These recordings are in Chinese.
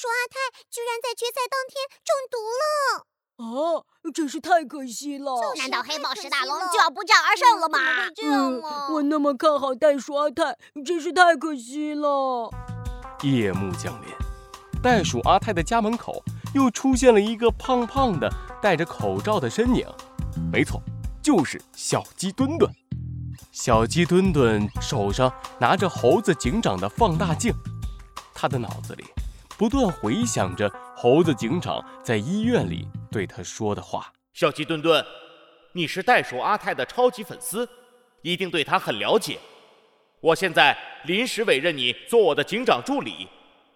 鼠阿泰居然在决赛当天中毒了！啊，真是太可惜了！难道黑宝石大龙就要不战而胜了吗？这样吗？我那么看好袋鼠阿泰，真是太可惜了。夜幕降临，袋鼠阿泰的家门口又出现了一个胖胖的、戴着口罩的身影。没错，就是小鸡墩墩。小鸡墩墩手上拿着猴子警长的放大镜，他的脑子里不断回想着猴子警长在医院里。对他说的话，小鸡墩墩，你是袋鼠阿泰的超级粉丝，一定对他很了解。我现在临时委任你做我的警长助理，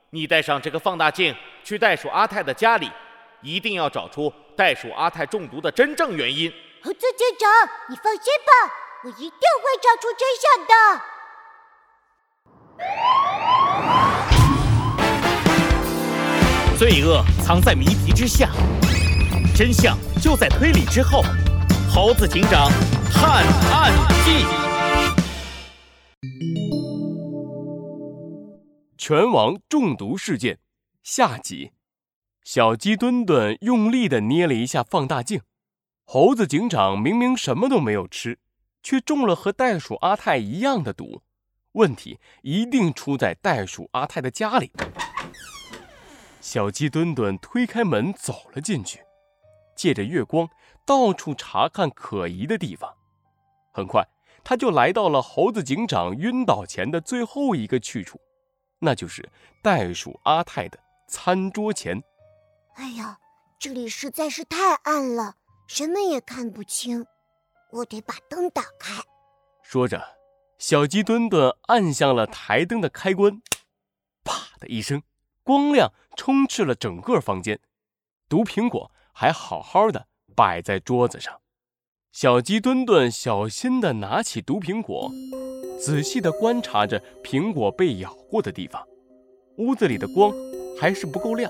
你带上这个放大镜去袋鼠阿泰的家里，一定要找出袋鼠阿泰中毒的真正原因。猴子警长，你放心吧，我一定会找出真相的。罪恶藏在谜题之下。真相就在推理之后，《猴子警长探案记》拳王中毒事件下集。小鸡墩墩用力的捏了一下放大镜，猴子警长明明什么都没有吃，却中了和袋鼠阿泰一样的毒。问题一定出在袋鼠阿泰的家里。小鸡墩墩推开门走了进去。借着月光，到处查看可疑的地方。很快，他就来到了猴子警长晕倒前的最后一个去处，那就是袋鼠阿泰的餐桌前。哎呀，这里实在是太暗了，什么也看不清。我得把灯打开。说着，小鸡墩墩按向了台灯的开关，啪的一声，光亮充斥了整个房间。毒苹果。还好好的摆在桌子上，小鸡墩墩小心的拿起毒苹果，仔细的观察着苹果被咬过的地方。屋子里的光还是不够亮，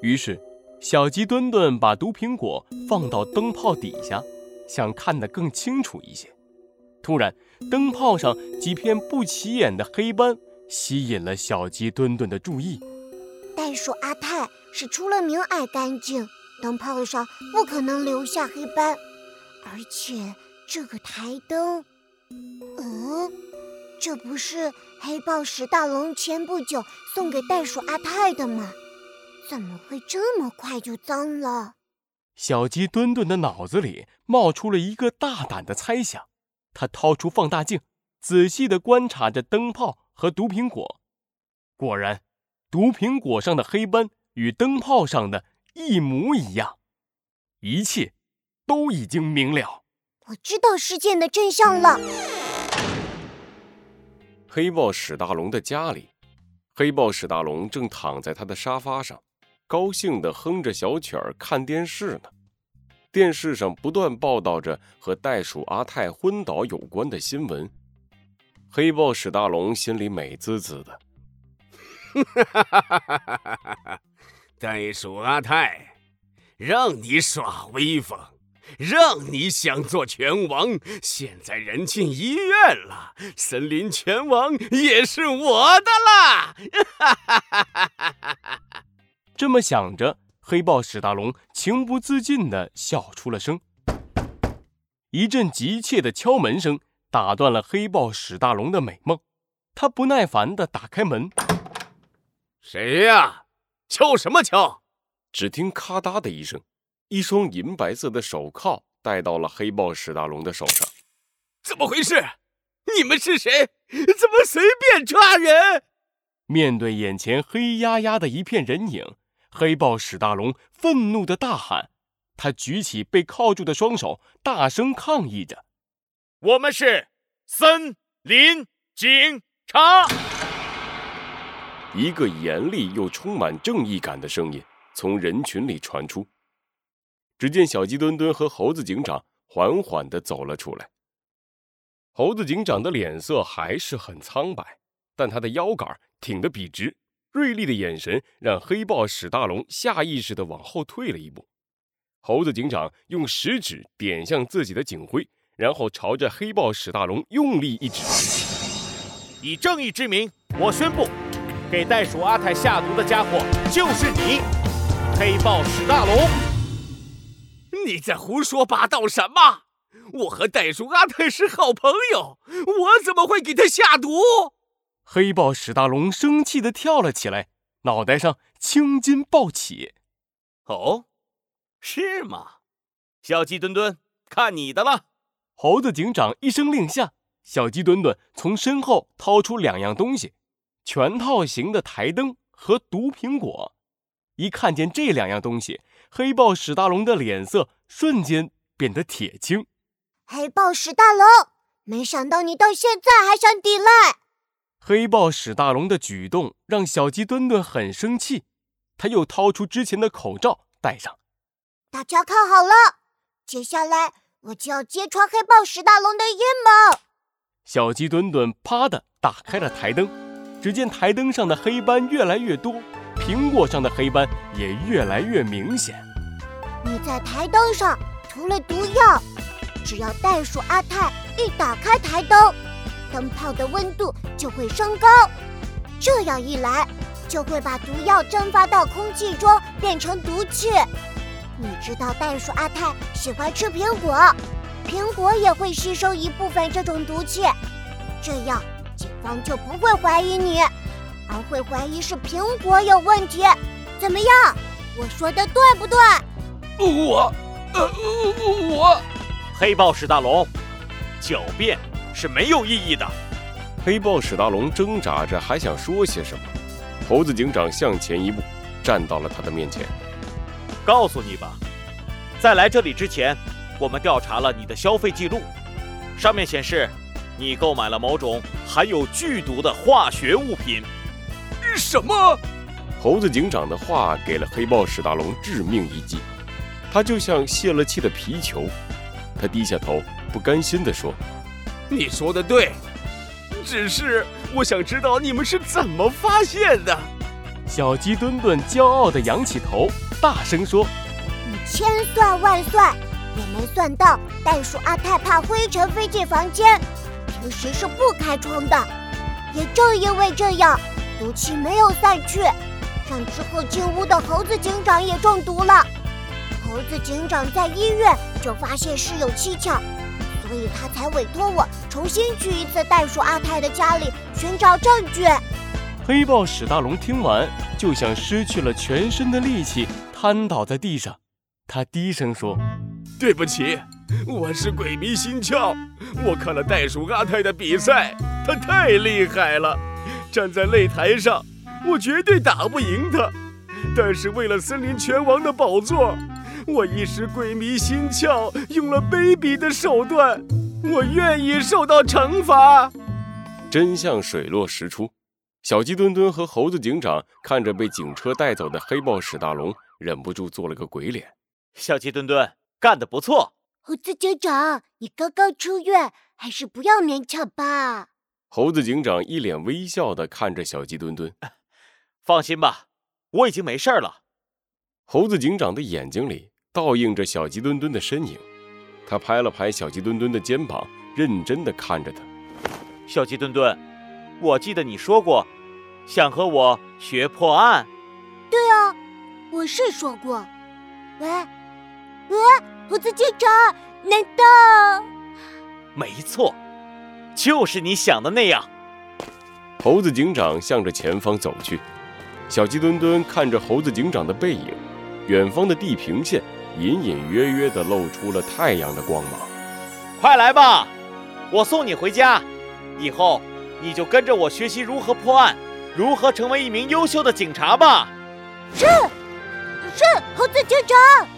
于是小鸡墩墩把毒苹果放到灯泡底下，想看得更清楚一些。突然，灯泡上几片不起眼的黑斑吸引了小鸡墩墩的注意。袋鼠阿泰是出了名爱干净。灯泡上不可能留下黑斑，而且这个台灯，嗯，这不是黑豹史大龙前不久送给袋鼠阿泰的吗？怎么会这么快就脏了？小鸡墩墩的脑子里冒出了一个大胆的猜想，他掏出放大镜，仔细地观察着灯泡和毒苹果。果然，毒苹果上的黑斑与灯泡上的。一模一样，一切都已经明了。我知道事件的真相了。黑豹史大龙的家里，黑豹史大龙正躺在他的沙发上，高兴的哼着小曲儿看电视呢。电视上不断报道着和袋鼠阿泰昏倒有关的新闻。黑豹史大龙心里美滋滋的。哈哈哈哈哈哈！袋鼠阿泰，让你耍威风，让你想做拳王，现在人进医院了，森林拳王也是我的啦！这么想着，黑豹史大龙情不自禁地笑出了声。一阵急切的敲门声打断了黑豹史大龙的美梦，他不耐烦地打开门：“谁呀？”敲什么敲？只听咔嗒的一声，一双银白色的手铐戴到了黑豹史大龙的手上。怎么回事？你们是谁？怎么随便抓人？面对眼前黑压压的一片人影，黑豹史大龙愤怒的大喊：“他举起被铐住的双手，大声抗议着：‘我们是森林警察！’”一个严厉又充满正义感的声音从人群里传出。只见小鸡墩墩和猴子警长缓缓地走了出来。猴子警长的脸色还是很苍白，但他的腰杆挺得笔直，锐利的眼神让黑豹史大龙下意识地往后退了一步。猴子警长用食指点向自己的警徽，然后朝着黑豹史大龙用力一指：“以正义之名，我宣布。”给袋鼠阿泰下毒的家伙就是你，黑豹史大龙！你在胡说八道什么？我和袋鼠阿泰是好朋友，我怎么会给他下毒？黑豹史大龙生气地跳了起来，脑袋上青筋暴起。哦，是吗？小鸡墩墩，看你的了！猴子警长一声令下，小鸡墩墩从身后掏出两样东西：全套型的台灯和毒苹果。一看见这两样东西，黑豹史大龙的脸色瞬间变得铁青。黑豹史大龙，没想到你到现在还想抵赖！黑豹史大龙的举动让小鸡墩墩很生气，他又掏出之前的口罩戴上。大家看好了，接下来我就要揭穿黑豹史大龙的阴谋。小鸡墩墩啪的打开了台灯，只见台灯上的黑斑越来越多，苹果上的黑斑也越来越明显。你在台灯上涂了毒药。只要袋鼠阿泰一打开台灯，灯泡的温度就会升高，这样一来就会把毒药蒸发到空气中变成毒气。你知道袋鼠阿泰喜欢吃苹果，苹果也会吸收一部分这种毒气，这样警方就不会怀疑你，而会怀疑是苹果有问题。怎么样？我说的对不对？我，呃，我。黑豹史大龙，狡辩是没有意义的。黑豹史大龙挣扎着，还想说些什么。猴子警长向前一步，站到了他的面前。告诉你吧，在来这里之前，我们调查了你的消费记录，上面显示你购买了某种含有剧毒的化学物品。什么？猴子警长的话给了黑豹史达龙致命一击，他就像泄了气的皮球。他低下头，不甘心地说：“你说的对，只是我想知道你们是怎么发现的。”小鸡墩墩骄傲地仰起头，大声说：“你千算万算也没算到，袋鼠阿泰怕灰尘飞进房间，平时是不开窗的。也正因为这样，毒气没有散去，让之后进屋的猴子警长也中毒了。”猴子警长在医院就发现事有蹊跷，所以他才委托我重新去一次袋鼠阿泰的家里寻找证据。黑豹史大龙听完，就像失去了全身的力气，瘫倒在地上。他低声说：“对不起，我是鬼迷心窍。我看了袋鼠阿泰的比赛，他太厉害了，站在擂台上，我绝对打不赢他。但是为了森林拳王的宝座。”我一时鬼迷心窍，用了卑鄙的手段，我愿意受到惩罚。真相水落石出，小鸡墩墩和猴子警长看着被警车带走的黑豹史大龙，忍不住做了个鬼脸。小鸡墩墩干得不错，猴子警长，你刚刚出院，还是不要勉强吧。猴子警长一脸微笑的看着小鸡墩墩，放心吧，我已经没事了。猴子警长的眼睛里。倒映着小鸡墩墩的身影，他拍了拍小鸡墩墩的肩膀，认真的看着他。小鸡墩墩，我记得你说过，想和我学破案。对啊，我是说过。喂，喂，猴子警长，难道？没错，就是你想的那样。猴子警长向着前方走去，小鸡墩墩看着猴子警长的背影，远方的地平线。隐隐约约地露出了太阳的光芒。快来吧，我送你回家。以后你就跟着我学习如何破案，如何成为一名优秀的警察吧。是，是，猴子警长。